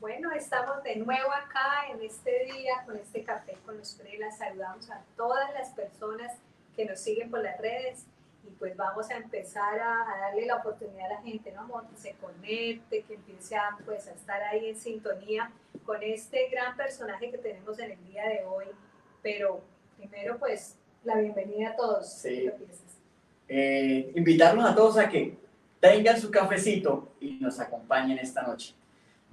Bueno, estamos de nuevo acá en este día con este café con los prelas. Saludamos a todas las personas que nos siguen por las redes y pues vamos a empezar a, darle la oportunidad a la gente, ¿no? Que se conecte, que empiece a, pues, a estar ahí en sintonía con este gran personaje que tenemos en el día de hoy. Pero primero, pues, la bienvenida a todos. Sí. Eh, invitarlos a todos a que tengan su cafecito y nos acompañen esta noche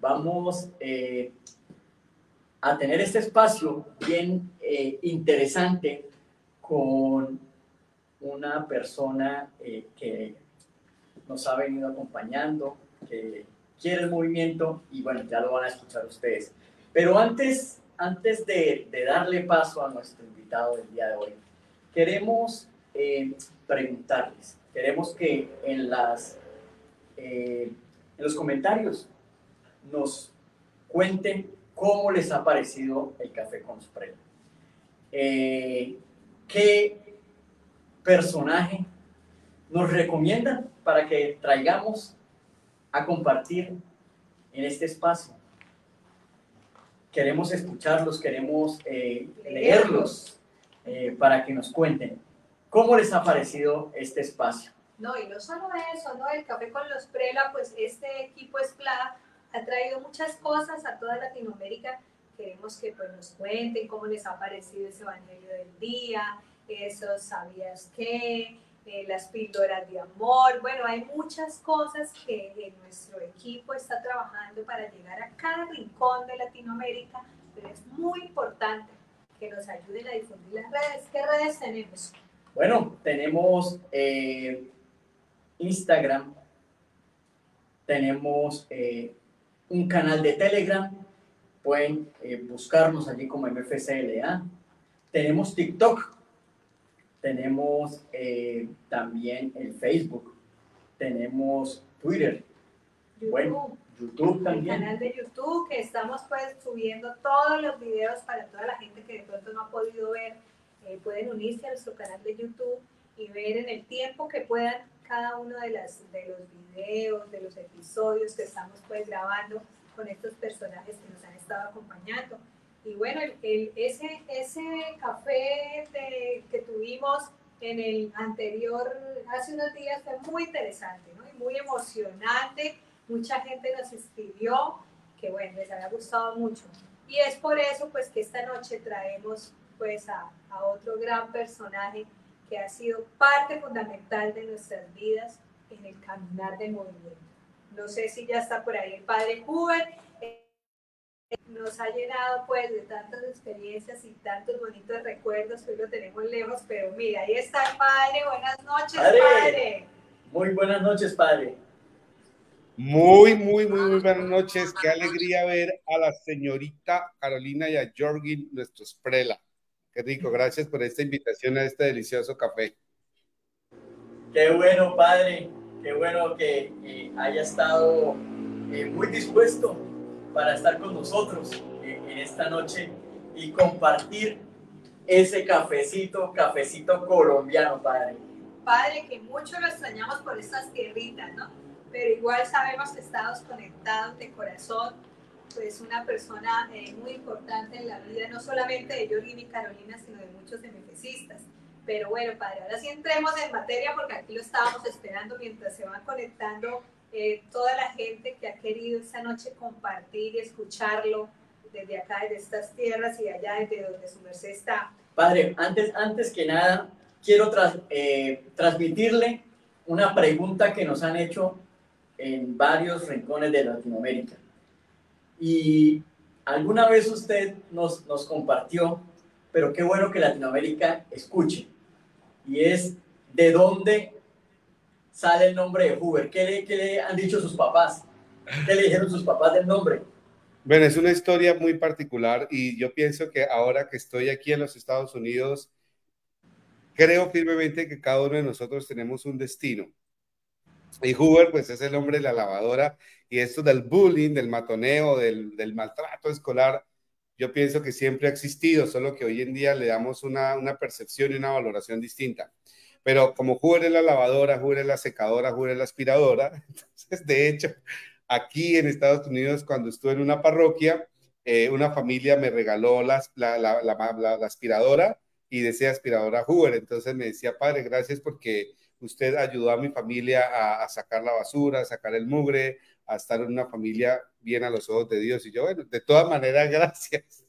vamos eh, a tener este espacio bien eh, interesante con una persona eh, que nos ha venido acompañando, que quiere el movimiento y bueno, ya lo van a escuchar ustedes. Pero antes, antes de, darle paso a nuestro invitado del día de hoy, queremos preguntarles, queremos que en, las, en los comentarios nos cuenten cómo les ha parecido el café con Sprella. Eh, ¿Qué personaje nos recomiendan para que traigamos a compartir en este espacio? Queremos escucharlos, queremos eh, leerlos eh, para que nos cuenten cómo les ha parecido este espacio. No, y no solo eso, ¿no? El café con los Prela, pues este equipo es Esplada ha traído muchas cosas a toda Latinoamérica. Queremos que pues, nos cuenten cómo les ha parecido ese Evangelio del día, esos sabías qué, eh, las píldoras de amor. Bueno, hay muchas cosas que nuestro equipo está trabajando para llegar a cada rincón de Latinoamérica, pero es muy importante que nos ayuden a difundir las redes. ¿Qué redes tenemos? Bueno, tenemos eh, Instagram, tenemos eh, un canal de Telegram, pueden eh, buscarnos allí como MFCLA. Tenemos TikTok, tenemos eh, también el Facebook, tenemos Twitter, YouTube. bueno, YouTube también. El canal de YouTube que estamos pues subiendo todos los videos para toda la gente que de pronto no ha podido ver, eh, pueden unirse a nuestro canal de YouTube y ver en el tiempo que puedan cada uno de, las, de los videos, de los episodios que estamos pues grabando con estos personajes que nos han estado acompañando. Y bueno, el, ese, ese café que tuvimos en el anterior, hace unos días, fue muy interesante, ¿no? Y muy emocionante. Mucha gente nos escribió que, bueno, les había gustado mucho. Y es por eso, pues, que esta noche traemos, pues, a, a otro gran personaje que ha sido parte fundamental de nuestras vidas en el caminar del movimiento. No sé si ya está por ahí el padre Hubert. nos ha llenado pues de tantas experiencias y tantos bonitos recuerdos que hoy lo tenemos lejos, pero mira, ahí está el padre. Buenas noches, padre. Muy buenas noches, padre. Muy, muy, muy, muy buenas noches. Qué alegría ver a la señorita Carolina y a Jorgin, nuestros prela. Qué rico, gracias por esta invitación a este delicioso café. Qué bueno, padre, qué bueno que eh, haya estado eh, muy dispuesto para estar con nosotros eh, en esta noche y compartir ese cafecito, cafecito colombiano, padre. Padre, que mucho lo extrañamos por estas tierritas, ¿no? Pero igual sabemos que estamos conectados de corazón pues una persona eh, muy importante en la vida, no solamente de Jorgin y Carolina, sino de muchos MFCistas. Pero bueno, padre, ahora sí entremos en materia porque aquí lo estábamos esperando mientras se van conectando eh, toda la gente que ha querido esta noche compartir y escucharlo desde acá, desde estas tierras y allá desde donde su merced está. Padre, antes, antes que nada, quiero eh, transmitirle una pregunta que nos han hecho en varios rincones de Latinoamérica. Y alguna vez usted nos, nos compartió, pero qué bueno que Latinoamérica escuche, y es de dónde sale el nombre de Hoover. ¿Qué le, qué le han dicho sus papás? ¿Qué le dijeron sus papás del nombre? Bueno, es una historia muy particular y yo pienso que ahora que estoy aquí en los Estados Unidos, creo firmemente que cada uno de nosotros tenemos un destino. Y Hoover, pues es el hombre de la lavadora y esto del bullying, del matoneo, del, maltrato escolar, yo pienso que siempre ha existido, solo que hoy en día le damos una, percepción y una valoración distinta. Pero como Hoover es la lavadora, Hoover es la secadora, Hoover es la aspiradora, entonces de hecho aquí en Estados Unidos cuando estuve en una parroquia, eh, una familia me regaló la, aspiradora y decía aspiradora Hoover. Entonces me decía, padre, gracias porque usted ayudó a mi familia a, sacar la basura, a sacar el mugre, a estar en una familia bien a los ojos de Dios. Y yo, bueno, de todas maneras, gracias.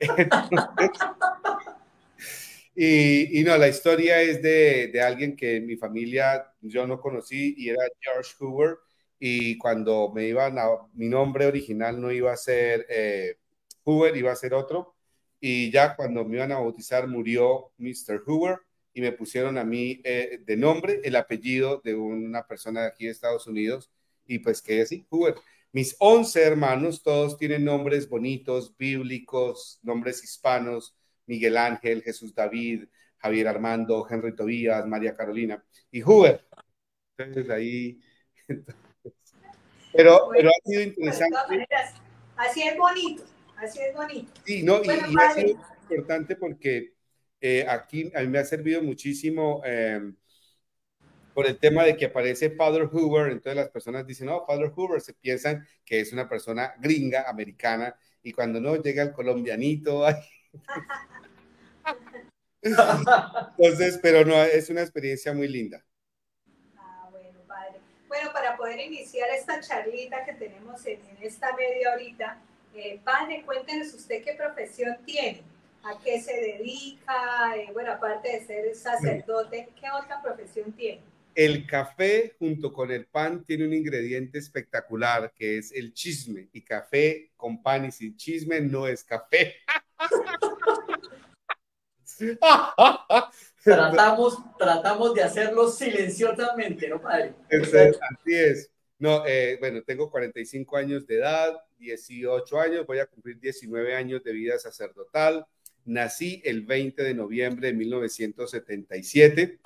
y, no, la historia es de, de, alguien que mi familia yo no conocí y era George Hoover. Y cuando me iban a, mi nombre original no iba a ser eh, Hoover, iba a ser otro. Y ya cuando me iban a bautizar murió Mr. Hoover y me pusieron a mí eh, de nombre el apellido de una persona de aquí de Estados Unidos y pues que así, Hoover. Mis 11 hermanos, todos tienen nombres bonitos, bíblicos, nombres hispanos, Miguel Ángel, Jesús David, Javier Armando, Henry Tobías, María Carolina y Hoover. Entonces ahí... pero, pero ha sido interesante. así es bonito, así es bonito. Sí, no, y, ha sido importante porque eh, aquí a mí me ha servido muchísimo eh, por el tema de que aparece Father Hoover, entonces las personas dicen, no, Father Hoover, se piensan que es una persona gringa, americana, y cuando no llega el colombianito, entonces, pero no, es una experiencia muy linda. Ah, bueno. Bueno, para poder iniciar esta charlita que tenemos en, esta media horita, eh, padre, cuéntenos usted qué profesión tiene a qué se dedica, eh, bueno, aparte de ser sacerdote, ¿qué otra profesión tiene? El café junto con el pan tiene un ingrediente espectacular que es el chisme. Y café con pan y sin chisme no es café. tratamos, tratamos de hacerlo silenciosamente, ¿no, padre? así es. No, eh, bueno, tengo 45 años de edad, 18 años, voy a cumplir 19 años de vida sacerdotal. Nací el 20 de noviembre de 1977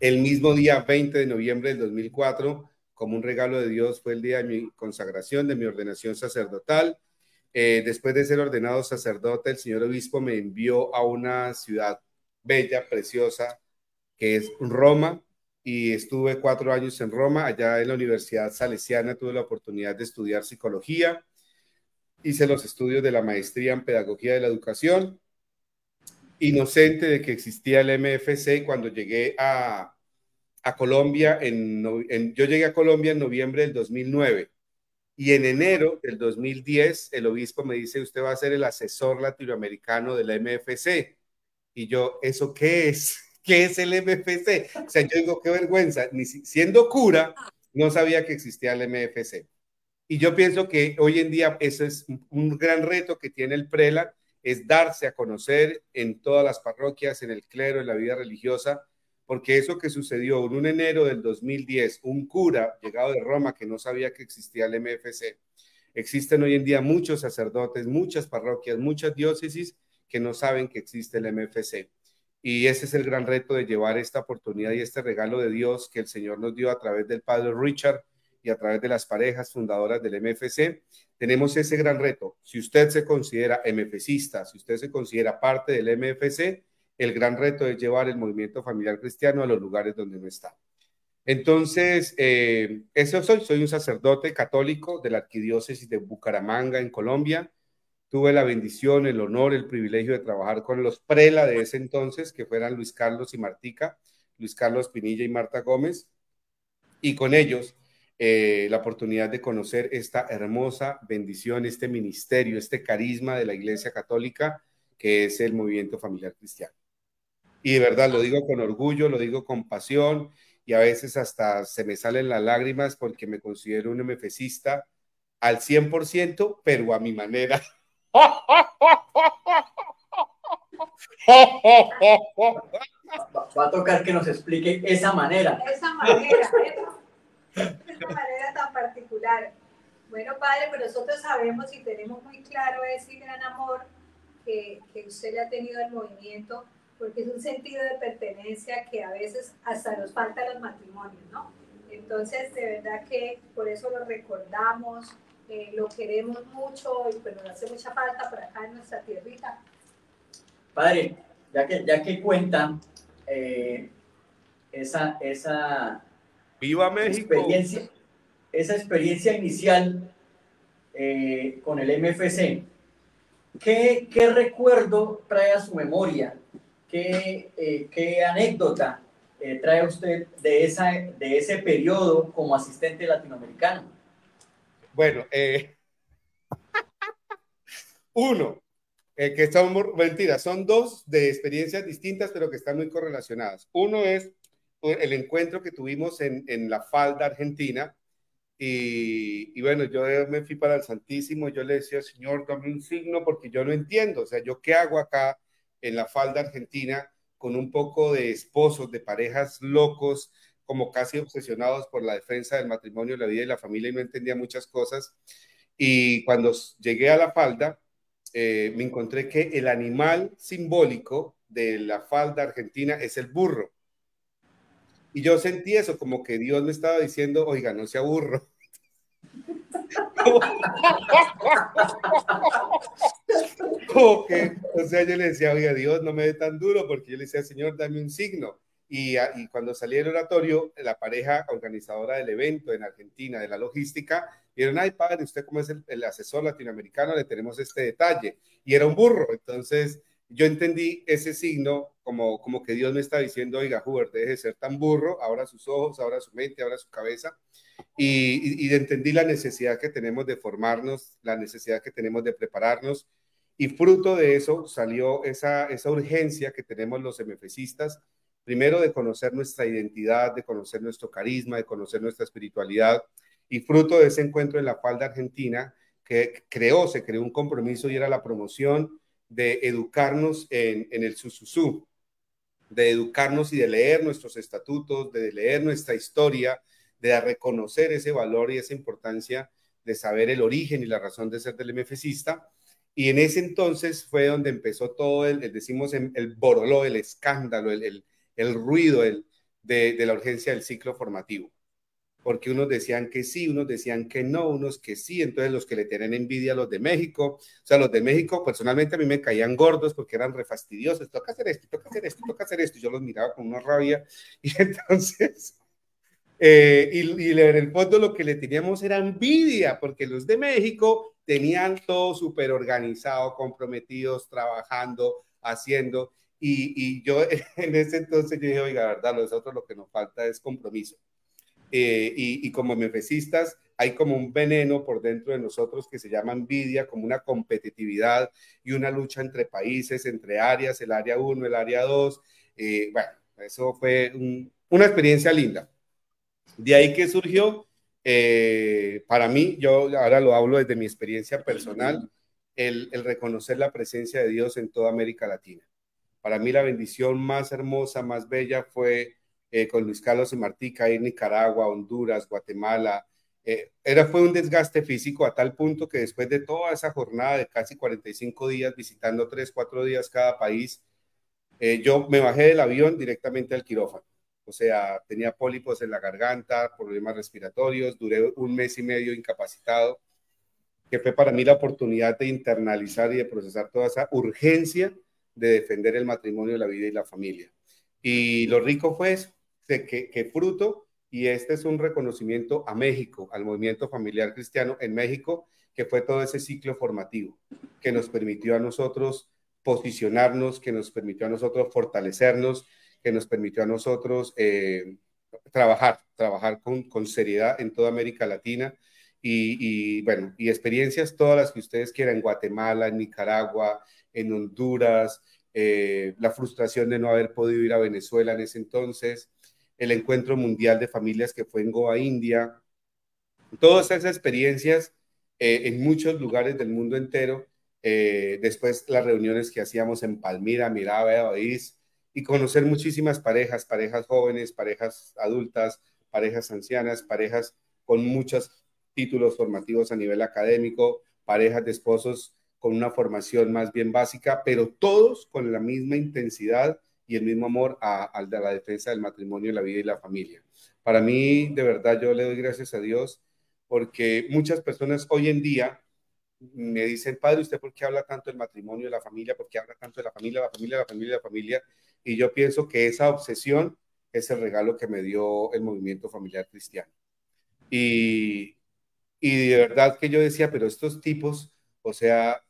el mismo día 20 de noviembre del 2004, como un regalo de Dios, fue el día de mi consagración, de mi ordenación sacerdotal. Eh, después de ser ordenado sacerdote, el señor obispo me envió a una ciudad bella, preciosa, que es Roma, y estuve cuatro años en Roma, allá en la Universidad Salesiana tuve la oportunidad de estudiar psicología, hice los estudios de la maestría en pedagogía de la educación inocente de que existía el MFC cuando llegué a, Colombia, en, yo llegué a Colombia en noviembre del 2009 y en enero del 2010 el obispo me dice, usted va a ser el asesor latinoamericano del MFC. Y yo, ¿eso qué es? ¿Qué es el MFC? O sea, yo digo, qué vergüenza, ni siendo cura, no sabía que existía el MFC. Y yo pienso que hoy en día ese es un gran reto que tiene el prela es darse a conocer en todas las parroquias, en el clero, en la vida religiosa, porque eso que sucedió en un enero del 2010, un cura llegado de Roma que no sabía que existía el MFC, existen hoy en día muchos sacerdotes, muchas parroquias, muchas diócesis que no saben que existe el MFC. Y ese es el gran reto de llevar esta oportunidad y este regalo de Dios que el Señor nos dio a través del Padre Richard y a través de las parejas fundadoras del MFC, tenemos ese gran reto. Si usted se considera MFCista, si usted se considera parte del MFC, el gran reto es llevar el movimiento familiar cristiano a los lugares donde no está. Entonces, eh, eso soy, soy un sacerdote católico de la arquidiócesis de Bucaramanga, en Colombia. Tuve la bendición, el honor, el privilegio de trabajar con los prela de ese entonces, que fueran Luis Carlos y Martica, Luis Carlos Pinilla y Marta Gómez. Y con ellos eh, la oportunidad de conocer esta hermosa bendición, este ministerio, este carisma de la Iglesia Católica, que es el movimiento familiar cristiano. Y de verdad lo digo con orgullo, lo digo con pasión y a veces hasta se me salen las lágrimas porque me considero un MFCista al 100%, pero a mi manera. Va a tocar que nos explique esa manera. Esa manera, de manera tan particular. Bueno, Padre, pero nosotros sabemos y tenemos muy claro ese gran amor que, que usted le ha tenido al movimiento, porque es un sentido de pertenencia que a veces hasta nos falta los matrimonios, ¿no? Entonces, de verdad que por eso lo recordamos, eh, lo queremos mucho y pues nos hace mucha falta por acá en nuestra tierrita. Padre, ya que, ya que cuentan eh, esa, esa ¡Viva México! Experiencia, esa experiencia inicial eh, con el MFC, ¿qué, ¿qué, recuerdo trae a su memoria? ¿Qué, eh, qué anécdota eh, trae usted de, esa, de ese periodo como asistente latinoamericano? Bueno, uno, que son mentiras, son dos de experiencias distintas, pero que están muy correlacionadas. Uno es el encuentro que tuvimos en, la falda argentina, y, bueno, yo me fui para el Santísimo, yo le decía, Señor, dame un signo porque yo no entiendo, o sea, yo qué hago acá en la falda argentina con un poco de esposos, de parejas locos, como casi obsesionados por la defensa del matrimonio, la vida y la familia, y no entendía muchas cosas. Y cuando llegué a la falda, eh, me encontré que el animal simbólico de la falda argentina es el burro. Y yo sentí eso, como que Dios me estaba diciendo, oiga, no se aburro. como que, o sea, yo le decía, oiga, Dios, no me dé tan duro, porque yo le decía, Señor, dame un signo. Y, y, cuando salí del oratorio, la pareja organizadora del evento en Argentina, de la logística, dijeron, ay, padre, usted como es el asesor latinoamericano, le tenemos este detalle. Y era un burro. Entonces, yo entendí ese signo como, como que Dios me está diciendo, oiga, Hubert, deje de ser tan burro, ahora sus ojos, ahora su mente, ahora su cabeza. Y, y, entendí la necesidad que tenemos de formarnos, la necesidad que tenemos de prepararnos. Y fruto de eso salió esa, esa urgencia que tenemos los MFCistas, primero de conocer nuestra identidad, de conocer nuestro carisma, de conocer nuestra espiritualidad. Y fruto de ese encuentro en la falda argentina, que creó, se creó un compromiso y era la promoción de educarnos en, en el sususú, de educarnos y de leer nuestros estatutos, de leer nuestra historia, de reconocer ese valor y esa importancia de saber el origen y la razón de ser del MFCista. Y en ese entonces fue donde empezó todo el, decimos, el boroló, el escándalo, el, el, ruido el, de, de la urgencia del ciclo formativo porque unos decían que sí, unos decían que no, unos que sí, entonces los que le tienen envidia a los de México, o sea, los de México personalmente a mí me caían gordos porque eran refastidiosos, toca hacer esto, toca hacer esto, toca hacer esto, y yo los miraba con una rabia, y entonces, eh, y, y en el fondo lo que le teníamos era envidia, porque los de México tenían todo súper organizado, comprometidos, trabajando, haciendo, y, y yo en ese entonces yo dije, oiga, verdad, nosotros lo que nos falta es compromiso. Eh, y, como mefecistas hay como un veneno por dentro de nosotros que se llama envidia, como una competitividad y una lucha entre países, entre áreas, el área 1, el área 2. Eh, bueno, eso fue una experiencia linda. De ahí que surgió, eh, para mí, yo ahora lo hablo desde mi experiencia personal, el, el reconocer la presencia de Dios en toda América Latina. Para mí la bendición más hermosa, más bella fue eh, con Luis Carlos y Martica, ir Nicaragua, Honduras, Guatemala. Eh, era, fue un desgaste físico a tal punto que después de toda esa jornada de casi 45 días, visitando 3, 4 días cada país, eh, yo me bajé del avión directamente al quirófano. O sea, tenía pólipos en la garganta, problemas respiratorios, duré un mes y medio incapacitado, que fue para mí la oportunidad de internalizar y de procesar toda esa urgencia de defender el matrimonio, la vida y la familia. Y lo rico fue eso, que, fruto, y este es un reconocimiento a México, al movimiento familiar cristiano en México, que fue todo ese ciclo formativo que nos permitió a nosotros posicionarnos, que nos permitió a nosotros fortalecernos, que nos permitió a nosotros eh, trabajar, trabajar con, con, seriedad en toda América Latina. Y, bueno, y experiencias todas las que ustedes quieran, en Guatemala, en Nicaragua, en Honduras, eh, la frustración de no haber podido ir a Venezuela en ese entonces, el encuentro mundial de familias que fue en Goa, India, todas esas experiencias eh, en muchos lugares del mundo entero, eh, después las reuniones que hacíamos en Palmira, Miraba, Oís, y conocer muchísimas parejas, parejas jóvenes, parejas adultas, parejas ancianas, parejas con muchos títulos formativos a nivel académico, parejas de esposos con una formación más bien básica, pero todos con la misma intensidad y el mismo amor al de la defensa del matrimonio, la vida y la familia. Para mí, de verdad, yo le doy gracias a Dios porque muchas personas hoy en día me dicen, padre, ¿usted por qué habla tanto del matrimonio, de la familia? ¿Por qué habla tanto de la familia, la familia, la familia, la familia? Y yo pienso que esa obsesión es el regalo que me dio el movimiento familiar cristiano. Y, y de verdad que yo decía, pero estos tipos, o sea,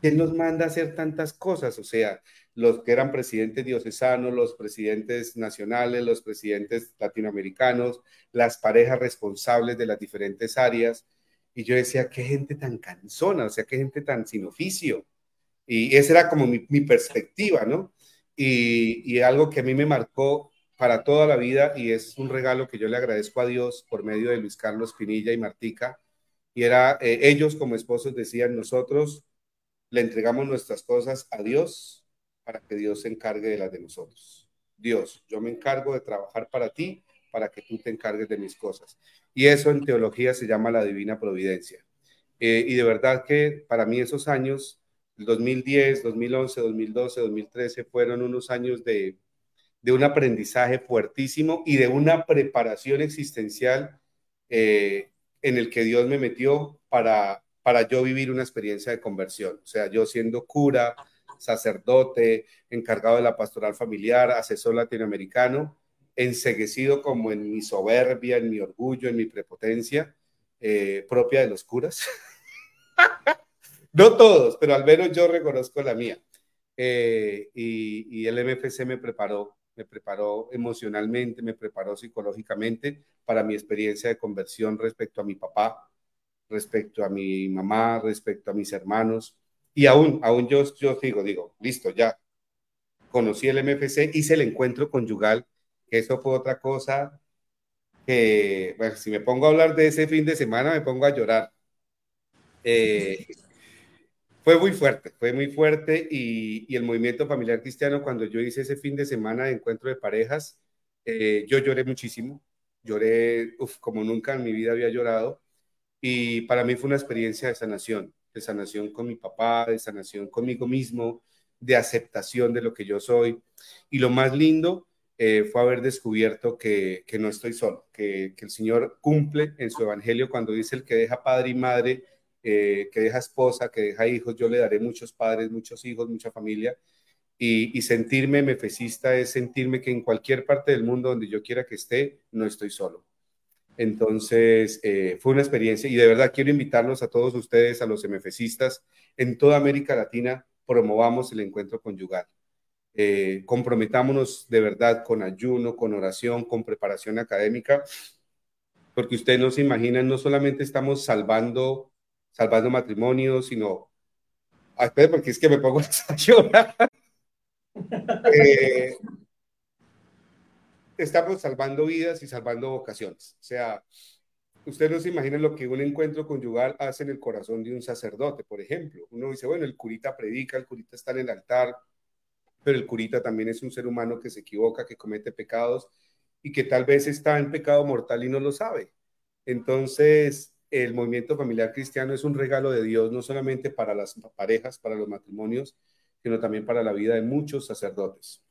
¿quién nos manda a hacer tantas cosas? O sea, los que eran presidentes diocesanos, los presidentes nacionales, los presidentes latinoamericanos, las parejas responsables de las diferentes áreas. Y yo decía, qué gente tan cansona, o sea, qué gente tan sin oficio. Y esa era como mi, perspectiva, ¿no? Y, y, algo que a mí me marcó para toda la vida y es un regalo que yo le agradezco a Dios por medio de Luis Carlos Pinilla y Martica. Y era, eh, ellos como esposos decían, nosotros le entregamos nuestras cosas a Dios para que Dios se encargue de las de nosotros. Dios, yo me encargo de trabajar para ti, para que tú te encargues de mis cosas. Y eso en teología se llama la divina providencia. Eh, y de verdad que para mí esos años, el 2010, 2011, 2012, 2013, fueron unos años de, un aprendizaje fuertísimo y de una preparación existencial eh, en el que Dios me metió para, para yo vivir una experiencia de conversión. O sea, yo siendo cura, sacerdote, encargado de la pastoral familiar, asesor latinoamericano, enseguecido como en mi soberbia, en mi orgullo, en mi prepotencia eh, propia de los curas. no todos, pero al menos yo reconozco la mía. Eh, y, y, el MFC me preparó me preparó emocionalmente, me preparó psicológicamente para mi experiencia de conversión respecto a mi papá, respecto a mi mamá, respecto a mis hermanos. Y aún, aún yo, yo digo, digo, listo, ya conocí el MFC, hice el encuentro conyugal, que eso fue otra cosa que, bueno, si me pongo a hablar de ese fin de semana, me pongo a llorar. Eh, fue muy fuerte, fue muy fuerte y, el movimiento familiar cristiano, cuando yo hice ese fin de semana de encuentro de parejas, eh, yo lloré muchísimo, lloré como nunca en mi vida había llorado y para mí fue una experiencia de sanación, de sanación con mi papá, de sanación conmigo mismo, de aceptación de lo que yo soy y lo más lindo eh, fue haber descubierto que, que no estoy solo, que, que el Señor cumple en su evangelio cuando dice el que deja padre y madre eh, que deja esposa, que deja hijos, yo le daré muchos padres, muchos hijos, mucha familia. Y, sentirme mefecista es sentirme que en cualquier parte del mundo donde yo quiera que esté, no estoy solo. Entonces, eh, fue una experiencia y de verdad quiero invitarlos a todos ustedes, a los MFCistas, en toda América Latina, promovamos el encuentro conyugal. Eh, comprometámonos de verdad con ayuno, con oración, con preparación académica, porque ustedes no se imaginan, no solamente estamos salvando salvando matrimonios, sino... Ah, espera, porque es que me pongo a llorar. Eh, estamos salvando vidas y salvando vocaciones. O sea, ustedes no se imaginan lo que un encuentro conyugal hace en el corazón de un sacerdote, por ejemplo. Uno dice, bueno, el curita predica, el curita está en el altar, pero el curita también es un ser humano que se equivoca, que comete pecados y que tal vez está en pecado mortal y no lo sabe. Entonces, el movimiento familiar cristiano es un regalo de Dios, no solamente para las parejas, para los matrimonios, sino también para la vida de muchos sacerdotes.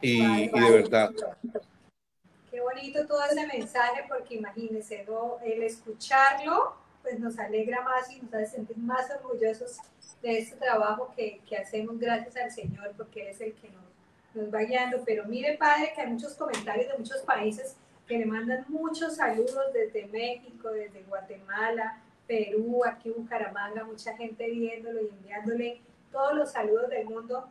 Y, de verdad. Qué bonito todo ese mensaje, porque imagínense, el escucharlo, pues nos alegra más y nos hace sentir más orgullosos de este trabajo que, que hacemos gracias al Señor, porque Él es el que nos, nos va guiando. Pero mire, Padre, que hay muchos comentarios de muchos países que le mandan muchos saludos desde México, desde Guatemala, Perú, aquí Bucaramanga, mucha gente viéndolo y enviándole todos los saludos del mundo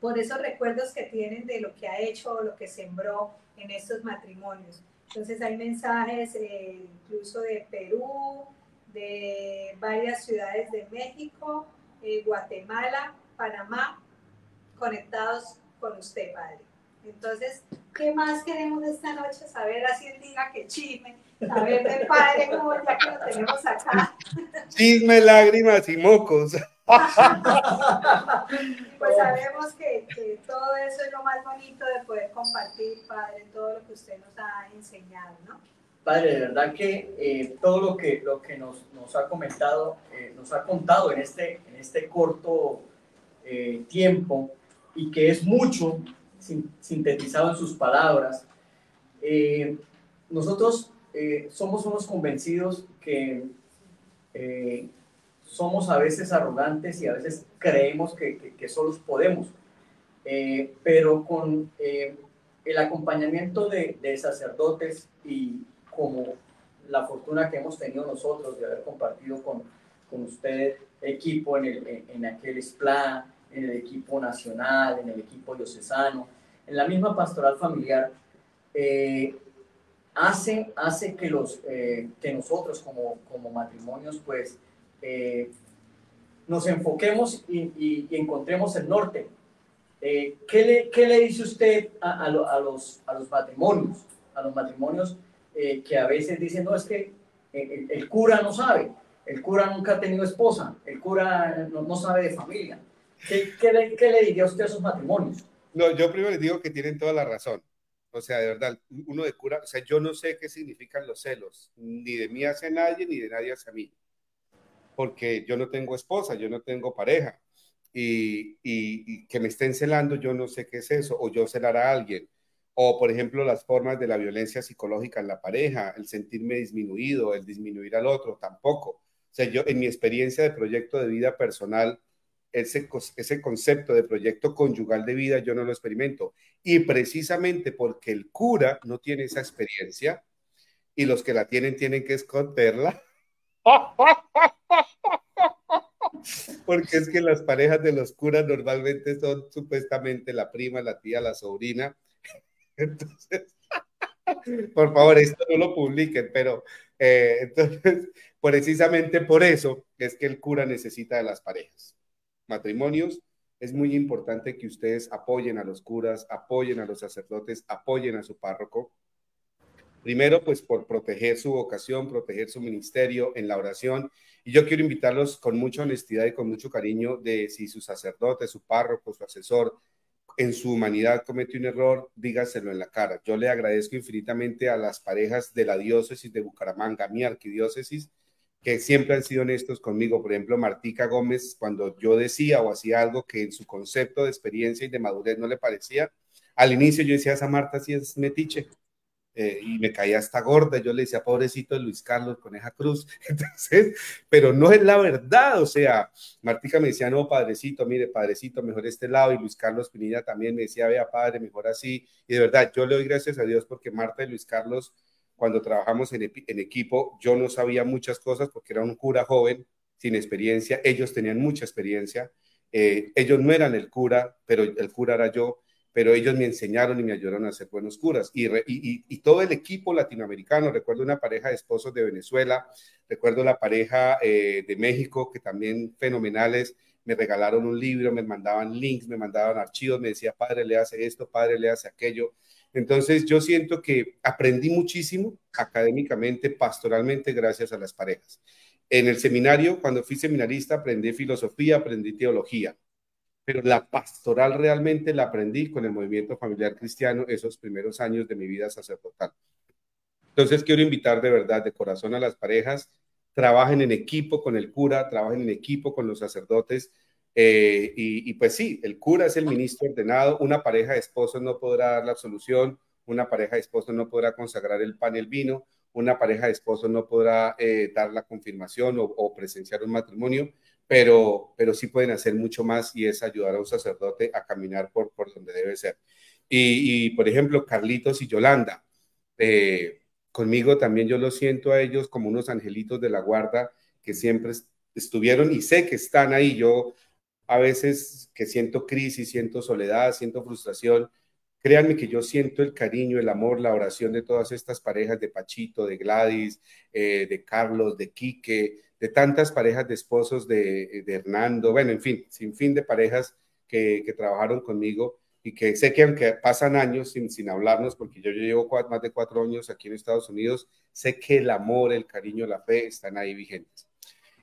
por esos recuerdos que tienen de lo que ha hecho o lo que sembró en estos matrimonios. Entonces hay mensajes eh, incluso de Perú, de varias ciudades de México, eh, Guatemala, Panamá, conectados con usted, Padre. Entonces, ¿qué más queremos esta noche? Saber así diga que chisme, saber del Padre como ya que lo tenemos acá. Chisme, lágrimas y mocos. pues sabemos que, todo eso es lo más bonito de poder compartir, Padre, todo lo que usted nos ha enseñado, ¿no? Padre, de verdad que eh, todo lo que, lo que nos, nos ha comentado, eh, nos ha contado en este, en este corto eh, tiempo y que es mucho, sintetizado en sus palabras. Eh, nosotros eh, somos unos convencidos que eh, somos a veces arrogantes y a veces creemos que, que, solos podemos, pero con el acompañamiento de, de, sacerdotes y como la fortuna que hemos tenido nosotros de haber compartido con, con usted equipo en, el, en, aquel SPLA, en el equipo nacional, en el equipo diocesano, en la misma pastoral familiar, eh, hace, hace que, los, eh, que nosotros como, como matrimonios pues eh, nos enfoquemos y, encontremos el norte. ¿qué, le, ¿qué, le, dice usted a, a, los, a los matrimonios? A los matrimonios que a veces dicen, no, es que el cura no sabe, el cura nunca ha tenido esposa, el cura no, sabe de familia. ¿Qué, qué, le, ¿Qué, le, diría usted a esos matrimonios? No, yo primero les digo que tienen toda la razón. O sea, de verdad, uno de cura, o sea, yo no sé qué significan los celos, ni de mí hacia nadie, ni de nadie hacia mí. Porque yo no tengo esposa, yo no tengo pareja. Y, que me estén celando, yo no sé qué es eso, o yo celar a alguien. O, por ejemplo, las formas de la violencia psicológica en la pareja, el sentirme disminuido, el disminuir al otro, tampoco. O sea, yo en mi experiencia de proyecto de vida personal, ese, ese concepto de proyecto conyugal de vida yo no lo experimento. Y precisamente porque el cura no tiene esa experiencia y los que la tienen tienen que esconderla. Porque es que las parejas de los curas normalmente son supuestamente la prima, la tía, la sobrina. Entonces, por favor, esto no lo publiquen, pero eh, entonces Precisamente por eso es que el cura necesita de las parejas. Matrimonios, es muy importante que ustedes apoyen a los curas, apoyen a los sacerdotes, apoyen a su párroco. Primero, pues por proteger su vocación, proteger su ministerio en la oración. Y yo quiero invitarlos con mucha honestidad y con mucho cariño de si su sacerdote, su párroco, su asesor en su humanidad comete un error, dígaselo en la cara. Yo le agradezco infinitamente a las parejas de la diócesis de Bucaramanga, mi arquidiócesis, que siempre han sido honestos conmigo. Por ejemplo, Martica Gómez, cuando yo decía o hacía algo que en su concepto de experiencia y de madurez no le parecía, al inicio yo decía, esa Marta sí es metiche. Eh, y me caía hasta gorda, yo le decía, pobrecito Luis Carlos Coneja Cruz, entonces, pero no es la verdad, o sea, Martica me decía, no, padrecito, mire, padrecito, mejor este lado, y Luis Carlos Pinilla también me decía, vea, padre, mejor así, y de verdad, yo le doy gracias a Dios porque Marta y Luis Carlos cuando trabajamos en, equipo, yo no sabía muchas cosas porque era un cura joven, sin experiencia, ellos tenían mucha experiencia, eh, ellos no eran el cura, pero el cura era yo, pero ellos me enseñaron y me ayudaron a ser buenos curas. Y, todo el equipo latinoamericano, recuerdo una pareja de esposos de Venezuela, recuerdo la pareja eh, de México, que también fenomenales, me regalaron un libro, me mandaban links, me mandaban archivos, me decía, padre, le hace esto, padre, le hace aquello. Entonces yo siento que aprendí muchísimo académicamente, pastoralmente, gracias a las parejas. En el seminario, cuando fui seminarista, aprendí filosofía, aprendí teología, pero la pastoral realmente la aprendí con el movimiento familiar cristiano esos primeros años de mi vida sacerdotal. Entonces quiero invitar de verdad, de corazón a las parejas, trabajen en equipo con el cura, trabajen en equipo con los sacerdotes, eh, y, pues sí, el cura es el ministro ordenado, una pareja de esposos no podrá dar la absolución, una pareja de esposos no podrá consagrar el pan y el vino, una pareja de esposos no podrá eh, dar la confirmación o, presenciar un matrimonio, pero, pero sí pueden hacer mucho más y es ayudar a un sacerdote a caminar por, por donde debe ser. Y, por ejemplo, Carlitos y Yolanda, eh, conmigo también yo lo siento a ellos como unos angelitos de la guarda que siempre estuvieron y sé que están ahí. Yo a veces que siento crisis, siento soledad, siento frustración, créanme que yo siento el cariño, el amor, la oración de todas estas parejas de Pachito, de Gladys, eh, de Carlos, de Quique, de tantas parejas de esposos de, Hernando, bueno, en fin, sin fin de parejas que, trabajaron conmigo y que sé que aunque pasan años sin, sin hablarnos, porque yo, llevo más de cuatro años aquí en Estados Unidos, sé que el amor, el cariño, la fe están ahí vigentes.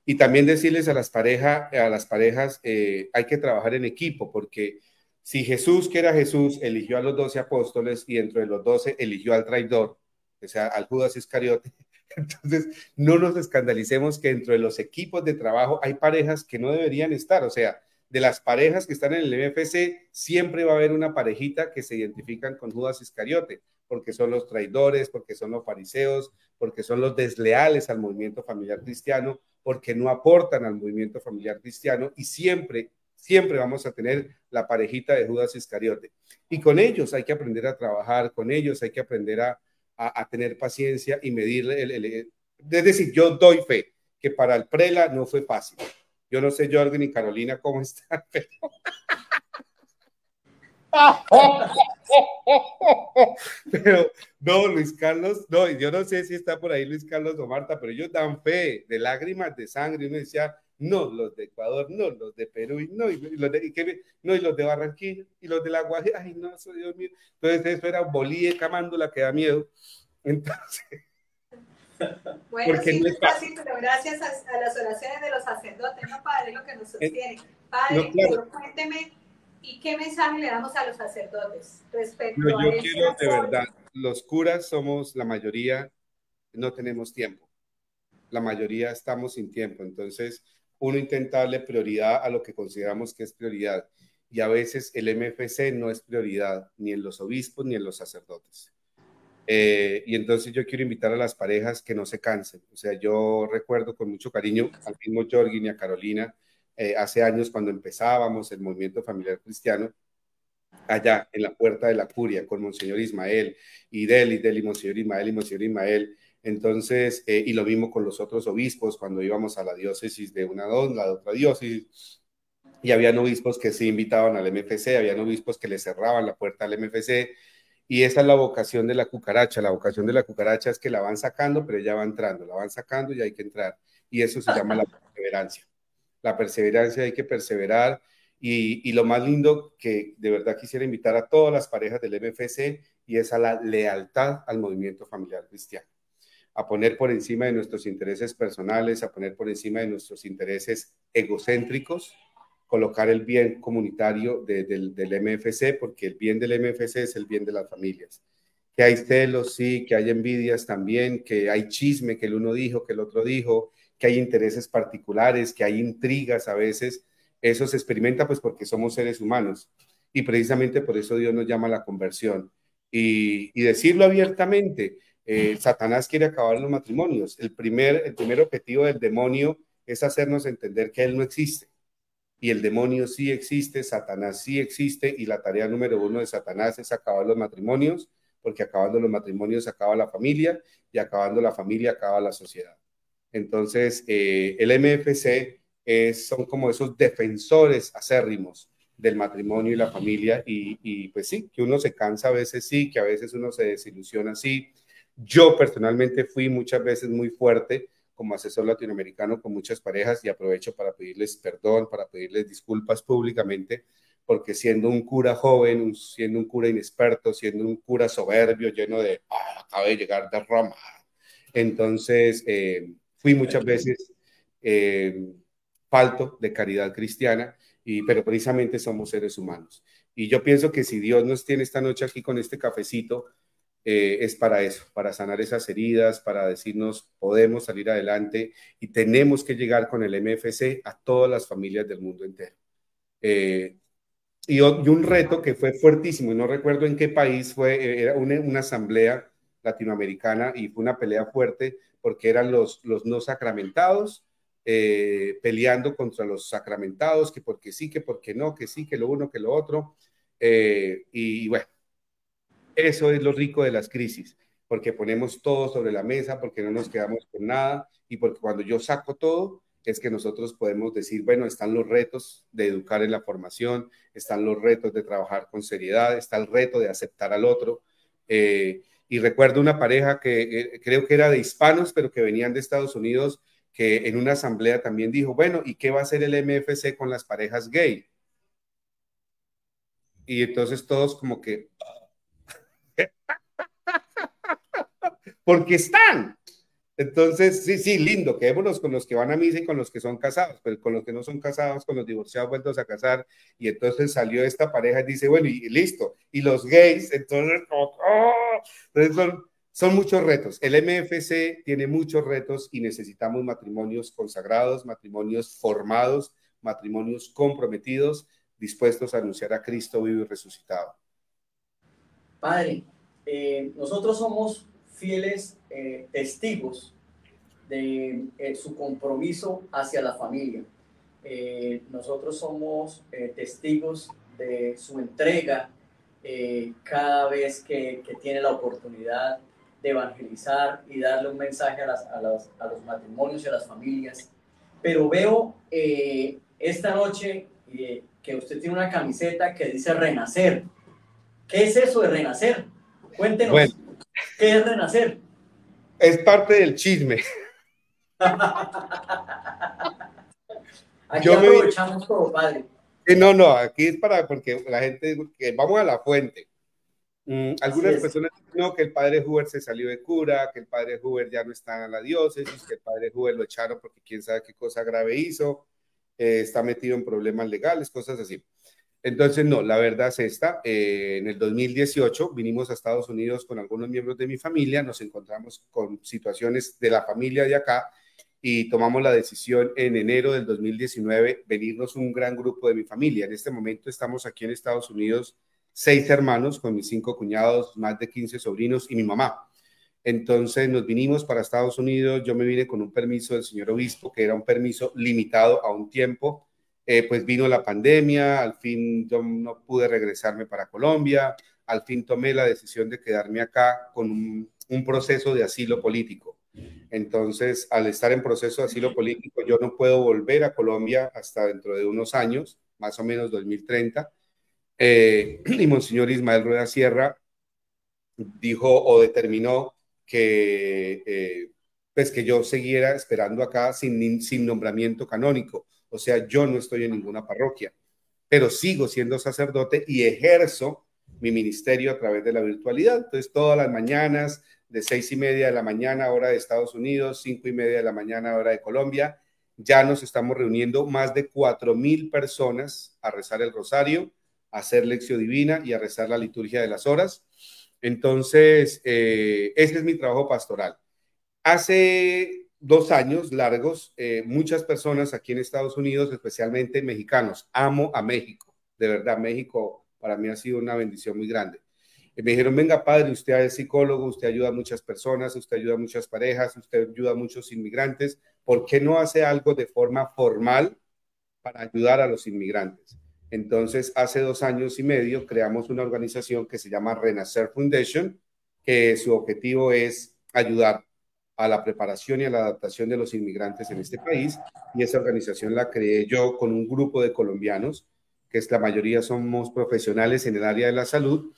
Y también decirles a las, parejas, a las parejas, eh, hay que trabajar en equipo, porque si Jesús, que era Jesús, eligió a los doce apóstoles y dentro de los doce eligió al traidor, o sea, al Judas Iscariote, entonces no nos escandalicemos que dentro de los equipos de trabajo hay parejas que no deberían estar, o sea, de las parejas que están en el MFC, siempre va a haber una parejita que se identifican con Judas Iscariote, porque son los traidores, porque son los fariseos, porque son los desleales al movimiento familiar cristiano, porque no aportan al movimiento familiar cristiano y siempre, siempre vamos a tener la parejita de Judas Iscariote. Y con ellos hay que aprender a trabajar, con ellos hay que aprender a, a, tener paciencia y medirle. El, es decir, yo doy fe que para el prela no fue fácil. Yo no sé, Jorgen y Carolina, cómo están, pero... Pero no, Luis Carlos, no, yo no sé si está por ahí Luis Carlos o Marta, pero ellos dan fe de lágrimas de sangre. Uno decía, no, los de Ecuador, no, los de Perú, y no, y los de, y no, y los de Barranquilla, y los de La Guajira, ay, no, eso, Dios mío. Entonces, eso era bolíe camándola que da miedo. Entonces. Bueno, sí, no es fácil, pero gracias a, las oraciones de los sacerdotes, no, Padre, lo que nos eh, sostiene. Padre, cuénteme ¿Y qué mensaje le damos a los sacerdotes respecto yo a quiero de verdad, los curas somos la mayoría, no tenemos tiempo. La mayoría estamos sin tiempo. Entonces, uno intenta darle prioridad a lo que consideramos que es prioridad. Y a veces el MFC no es prioridad ni en los obispos ni en los sacerdotes. Eh, y entonces yo quiero invitar a las parejas que no se cansen. O sea, yo recuerdo con mucho cariño al mismo Jorgin y a Carolina, eh, hace años cuando empezábamos el movimiento familiar cristiano, allá en la puerta de la curia con Monseñor Ismael y Del y Del y Monseñor Ismael y Monseñor Ismael. Entonces, eh, y lo mismo con los otros obispos cuando íbamos a la diócesis de una dos, la otra diócesis, y habían obispos que se invitaban al MFC, habían obispos que le cerraban la puerta al MFC, y esa es la vocación de la cucaracha. La vocación de la cucaracha es que la van sacando, pero ya va entrando, la van sacando y hay que entrar. Y eso se llama la perseverancia la perseverancia, hay que perseverar. Y, lo más lindo que de verdad quisiera invitar a todas las parejas del MFC y es a la lealtad al movimiento familiar cristiano, a poner por encima de nuestros intereses personales, a poner por encima de nuestros intereses egocéntricos, colocar el bien comunitario del, MFC, porque el bien del MFC es el bien de las familias. Que hay celos, sí, que hay envidias también, que hay chisme, que el uno dijo, que el otro dijo, que hay intereses particulares, que hay intrigas a veces. Eso se experimenta pues porque somos seres humanos y precisamente por eso Dios nos llama a la conversión. Y, decirlo abiertamente, eh, Satanás quiere acabar los matrimonios. El primer, el primer objetivo del demonio es hacernos entender que Él no existe. Y el demonio sí existe, Satanás sí existe, y la tarea número uno de Satanás es acabar los matrimonios, porque acabando los matrimonios acaba la familia, y acabando la familia acaba la sociedad. Entonces, eh, el MFC es, son como esos defensores acérrimos del matrimonio y la familia y, pues sí, que uno se cansa a veces sí, que a veces uno se desilusiona sí. Yo personalmente fui muchas veces muy fuerte como asesor latinoamericano con muchas parejas y aprovecho para pedirles perdón, para pedirles disculpas públicamente, porque siendo un cura joven, siendo un cura inexperto, siendo un cura soberbio, lleno de, ah, acabo de llegar de Roma. Entonces, eh, fui muchas veces eh, falto de caridad cristiana, y, pero precisamente somos seres humanos. Y yo pienso que si Dios nos tiene esta noche aquí con este cafecito, eh, es para eso, para sanar esas heridas, para decirnos podemos salir adelante y tenemos que llegar con el MFC a todas las familias del mundo entero. Eh, y, un reto que fue fuertísimo, y no recuerdo en qué país fue, era una, una asamblea latinoamericana y fue una pelea fuerte porque eran los, los no sacramentados eh, peleando contra los sacramentados, que porque sí, que porque no, que sí, que lo uno, que lo otro. Eh, y bueno, eso es lo rico de las crisis, porque ponemos todo sobre la mesa, porque no nos quedamos con nada y porque cuando yo saco todo, es que nosotros podemos decir, bueno, están los retos de educar en la formación, están los retos de trabajar con seriedad, está el reto de aceptar al otro. Eh, y recuerdo una pareja que eh, creo que era de hispanos, pero que venían de Estados Unidos, que en una asamblea también dijo, bueno, ¿y qué va a hacer el MFC con las parejas gay? Y entonces todos como que... Porque están. Entonces, sí, sí, lindo, quedémonos con los que van a misa y con los que son casados, pero con los que no son casados, con los divorciados vueltos a casar. Y entonces salió esta pareja y dice, bueno, y, listo. Y los gays, entonces, ¡oh! son, son muchos retos. El MFC tiene muchos retos y necesitamos matrimonios consagrados, matrimonios formados, matrimonios comprometidos, dispuestos a anunciar a Cristo vivo y resucitado. Padre, eh, nosotros somos fieles eh, testigos de eh, su compromiso hacia la familia. Eh, nosotros somos testigos de su entrega cada vez que, que, tiene la oportunidad de evangelizar y darle un mensaje a, las, a, los, a los matrimonios y a las familias. Pero veo eh, esta noche eh, que usted tiene una camiseta que dice renacer. ¿Qué es eso de renacer? Cuéntenos. ¿Qué es renacer? Es parte del chisme. Aquí Yo aprovechamos todo, padre. No, no, aquí es para, porque la gente, que vamos a la fuente. Mm, algunas personas no, que el padre Huber se salió de cura, que el padre Huber ya no está en la diócesis, que el padre Huber lo echaron porque quién sabe qué cosa grave hizo, eh, está metido en problemas legales, cosas así. Entonces, no, la verdad es esta. Eh, en el 2018 vinimos a Estados Unidos con algunos miembros de mi familia, nos encontramos con situaciones de la familia de acá y tomamos la decisión en enero del 2019 venirnos un gran grupo de mi familia. En este momento estamos aquí en Estados Unidos, seis hermanos con mis cinco cuñados, más de 15 sobrinos y mi mamá. Entonces nos vinimos para Estados Unidos, yo me vine con un permiso del señor obispo, que era un permiso limitado a un tiempo, eh, pues vino la pandemia, al fin yo no pude regresarme para Colombia, al fin tomé la decisión de quedarme acá con un proceso de asilo político. Entonces, al estar en proceso de asilo político, yo no puedo volver a Colombia hasta dentro de unos años, más o menos 2030. Eh, y Monseñor Ismael Rueda Sierra dijo o determinó que, eh, pues que yo siguiera esperando acá sin, sin nombramiento canónico. O sea, yo no estoy en ninguna parroquia, pero sigo siendo sacerdote y ejerzo mi ministerio a través de la virtualidad. Entonces, todas las mañanas de seis y media de la mañana, hora de Estados Unidos, cinco y media de la mañana, hora de Colombia. Ya nos estamos reuniendo más de cuatro mil personas a rezar el rosario, a hacer lección divina y a rezar la liturgia de las horas. Entonces, eh, ese es mi trabajo pastoral. Hace dos años largos, eh, muchas personas aquí en Estados Unidos, especialmente mexicanos, amo a México. De verdad, México para mí ha sido una bendición muy grande me dijeron, venga padre, usted es psicólogo, usted ayuda a muchas personas, usted ayuda a muchas parejas, usted ayuda a muchos inmigrantes, ¿por qué no hace algo de forma formal para ayudar a los inmigrantes? Entonces, hace dos años y medio creamos una organización que se llama Renacer Foundation, que su objetivo es ayudar a la preparación y a la adaptación de los inmigrantes en este país. Y esa organización la creé yo con un grupo de colombianos, que es la mayoría somos profesionales en el área de la salud,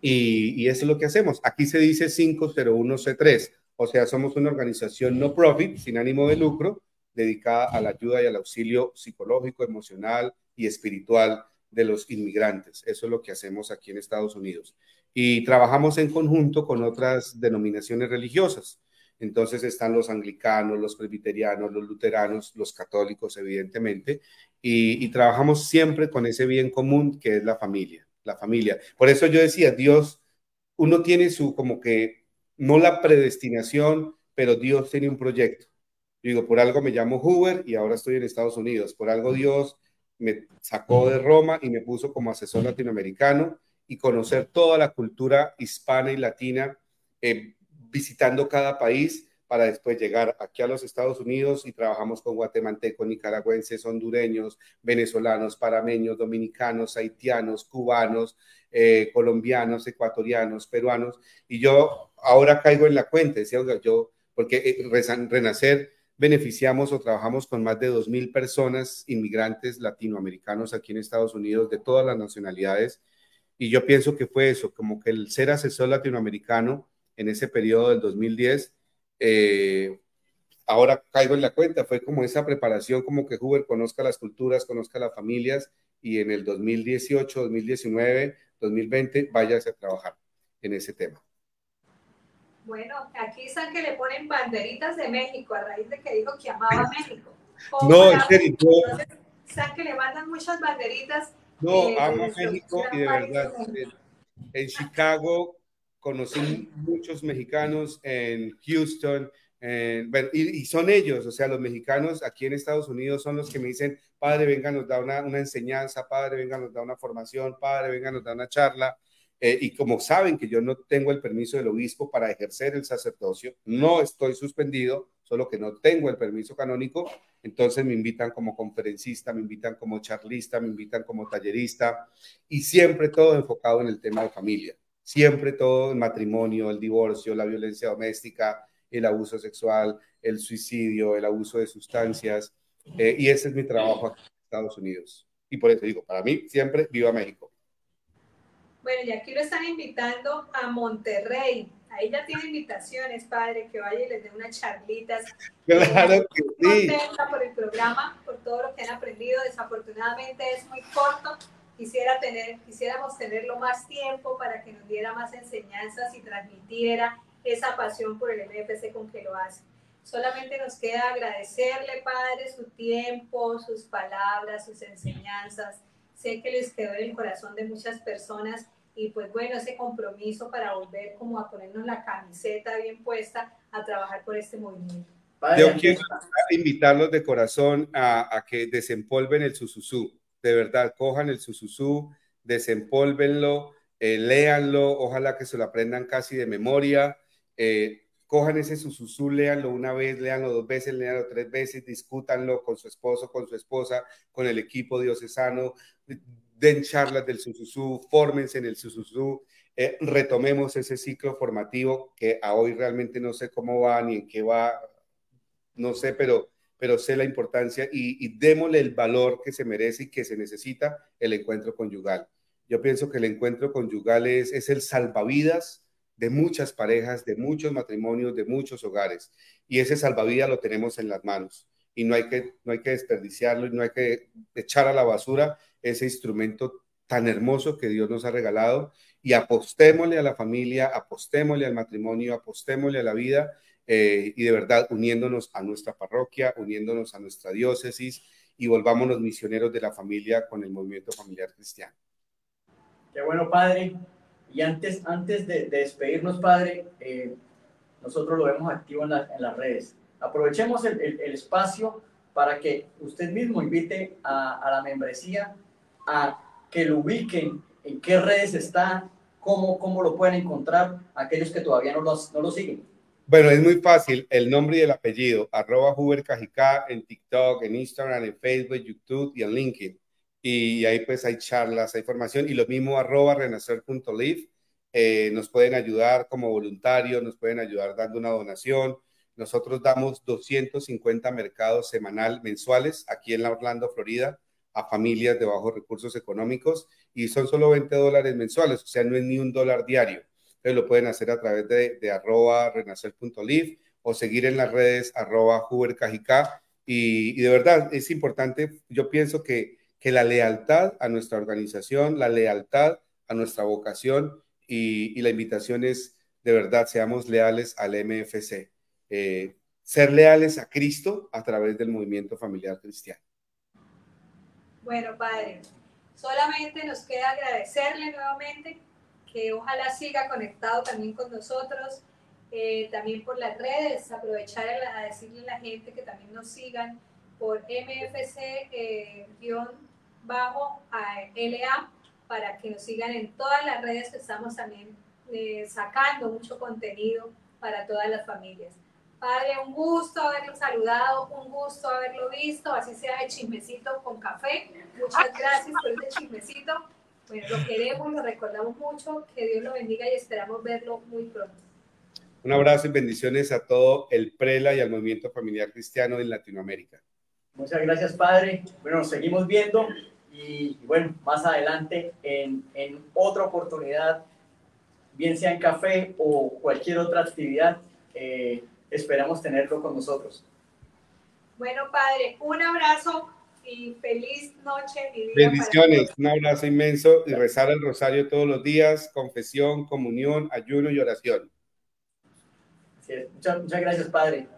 y, eso es lo que hacemos. Aquí se dice 501C3, o sea, somos una organización no profit, sin ánimo de lucro, dedicada a la ayuda y al auxilio psicológico, emocional y espiritual de los inmigrantes. Eso es lo que hacemos aquí en Estados Unidos. Y trabajamos en conjunto con otras denominaciones religiosas. Entonces están los anglicanos, los presbiterianos, los luteranos, los católicos, evidentemente, y trabajamos siempre con ese bien común que es la familia la familia. Por eso yo decía, Dios, uno tiene su como que, no la predestinación, pero Dios tiene un proyecto. Digo, por algo me llamo Hoover y ahora estoy en Estados Unidos. Por algo Dios me sacó de Roma y me puso como asesor latinoamericano y conocer toda la cultura hispana y latina, eh, visitando cada país para después llegar aquí a los Estados Unidos y trabajamos con guatemaltecos, nicaragüenses, hondureños, venezolanos, parameños, dominicanos, haitianos, cubanos, eh, colombianos, ecuatorianos, peruanos. Y yo ahora caigo en la cuenta, decía, yo, porque eh, Renacer beneficiamos o trabajamos con más de 2.000 personas inmigrantes latinoamericanos aquí en Estados Unidos de todas las nacionalidades. Y yo pienso que fue eso, como que el ser asesor latinoamericano en ese periodo del 2010 eh, ahora caigo en la cuenta, fue como esa preparación, como que Huber conozca las culturas, conozca las familias y en el 2018, 2019, 2020 vayas a trabajar en ese tema. Bueno, aquí están que le ponen banderitas de México a raíz de que dijo que amaba México. No, en serio. Están que le mandan muchas banderitas. No, eh, amo México y de verdad, en Chicago conocí muchos mexicanos en Houston, y, son ellos, o sea, los mexicanos aquí en Estados Unidos son los que me dicen, padre, venga, nos da una, enseñanza, padre, venga, nos da una formación, padre, venga, nos da una charla. Eh, y como saben que yo no tengo el permiso del obispo para ejercer el sacerdocio, no estoy suspendido, solo que no tengo el permiso canónico, entonces me invitan como conferencista, me invitan como charlista, me invitan como tallerista y siempre todo enfocado en el tema de familia Siempre todo el matrimonio, el divorcio, la violencia doméstica, el abuso sexual, el suicidio, el abuso de sustancias. Eh, y ese es mi trabajo aquí en Estados Unidos. Y por eso digo, para mí siempre viva México. Bueno, y aquí lo están invitando a Monterrey. Ahí ya tiene invitaciones, padre, que vaya y les dé unas charlitas. Claro que sí. Contenta por el programa, por todo lo que han aprendido. Desafortunadamente es muy corto. Quisiera tener, quisiéramos tenerlo más tiempo para que nos diera más enseñanzas y transmitiera esa pasión por el MFC con que lo hace. Solamente nos queda agradecerle, Padre, su tiempo, sus palabras, sus enseñanzas. Sé que les quedó en el corazón de muchas personas y pues bueno, ese compromiso para volver como a ponernos la camiseta bien puesta a trabajar por este movimiento. Yo quiero invitarlos de corazón a, a que desempolven el susuzú. De verdad, cojan el susuzú, desempolvenlo, eh, léanlo, ojalá que se lo aprendan casi de memoria. Eh, cojan ese susuzú, léanlo una vez, léanlo dos veces, léanlo tres veces, discútanlo con su esposo, con su esposa, con el equipo diocesano, den charlas del Susuzú, fórmense en el Susuzú, eh, retomemos ese ciclo formativo que a hoy realmente no sé cómo va ni en qué va, no sé, pero, pero sé la importancia y, démosle el valor que se merece y que se necesita el encuentro conyugal. Yo pienso que el encuentro conyugal es, es el salvavidas de muchas parejas, de muchos matrimonios, de muchos hogares. Y ese salvavidas lo tenemos en las manos y no hay que, no hay que desperdiciarlo y no hay que echar a la basura ese instrumento tan hermoso que Dios nos ha regalado y apostémosle a la familia, apostémosle al matrimonio, apostémosle a la vida eh, y de verdad uniéndonos a nuestra parroquia, uniéndonos a nuestra diócesis y volvámonos misioneros de la familia con el movimiento familiar cristiano. Qué bueno, Padre. Y antes, antes de, despedirnos, Padre, eh, nosotros lo vemos activo en, en, las redes. Aprovechemos el, espacio para que usted mismo invite a, la membresía a que lo ubiquen, en qué redes está, cómo, cómo lo pueden encontrar aquellos que todavía no, no lo siguen. Bueno, es muy fácil, el nombre y el apellido, arroba Huber en TikTok, en Instagram, en Facebook, YouTube y en LinkedIn. Y ahí pues hay charlas, hay formación y lo mismo arroba renacer.live. Eh, nos pueden ayudar como voluntarios, nos pueden ayudar dando una donación. Nosotros damos 250 mercados semanal mensuales aquí en la Orlando, Florida a familias de bajos recursos económicos y son solo 20 dólares mensuales, o sea, no es ni un dólar diario. Entonces lo pueden hacer a través de, de renacer.live o seguir en las redes arroba y, y de verdad es importante, yo pienso que, que la lealtad a nuestra organización, la lealtad a nuestra vocación y la invitación es de verdad seamos leales al MFC. Eh, ser leales a Cristo a través del movimiento familiar cristiano. Bueno, Padre, solamente nos queda agradecerle nuevamente que ojalá siga conectado también con nosotros, eh, también por las redes, aprovechar a, decirle a la gente que también nos sigan por MFC-LA eh, para que nos sigan en todas las redes que estamos también sacando mucho contenido para todas las familias. Padre, un gusto haberlo saludado, un gusto haberlo visto, así sea de chismecito con café. Muchas gracias por ese chismecito. Bueno, lo queremos, lo recordamos mucho, que Dios lo bendiga y esperamos verlo muy pronto. Un abrazo y bendiciones a todo el PRELA y al movimiento familiar cristiano en Latinoamérica. Muchas gracias, Padre. Bueno, nos seguimos viendo y, bueno, más adelante en, en otra oportunidad, bien sea en café o cualquier otra actividad. Eh, esperamos tenerlo con nosotros. Bueno, Padre, un abrazo y feliz noche. Bendiciones, un abrazo inmenso y rezar el rosario todos los días, confesión, comunión, ayuno y oración. muchas gracias, Padre.